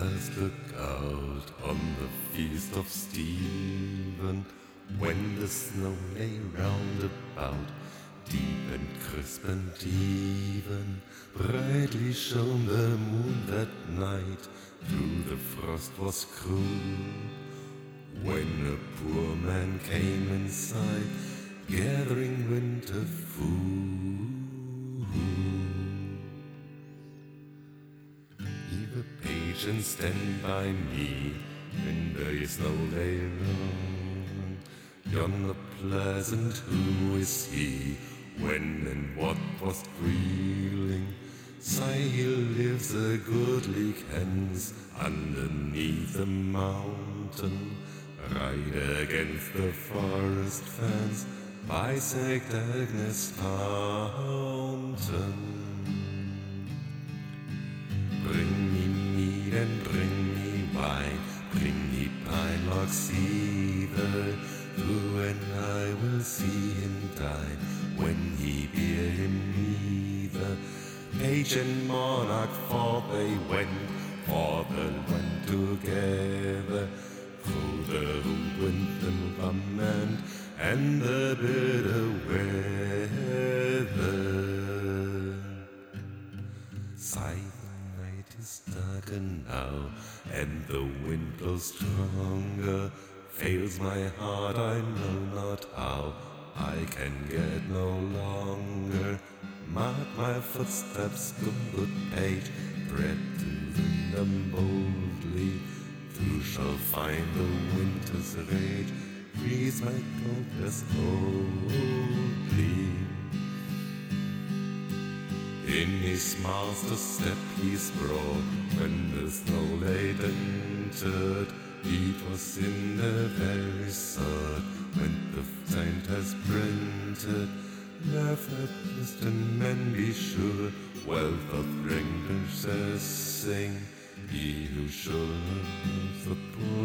last lookout on the feast of Stephen, when the snow lay round about, deep and crisp and even, brightly shone the moon that night, through the frost was cruel. When a poor man came inside, gathering winter food. Page and stand by me when there is no day long. Yonder pleasant, who is he? When and what was thrilling? Say he lives a goodly hence underneath the mountain, right against the forest fence by St. Agnes Fountain. Bring me wine, bring me pine logs either, who and I will see him dine when he bear him neither. Page and monarch, for they went, for the went together, through the ruined lament and the bitter weather. Now, and the wind blows stronger. Fails my heart, I know not how. I can get no longer. Mark my footsteps, good page, tread to them boldly. Who shall find the winter's rage? Freeze my compass boldly. In his master's step he's brought when the snow laid entered. It was in the very sword when the saint has printed. Laugh at distant men, be sure, wealth of strangers sing. He who shows the poor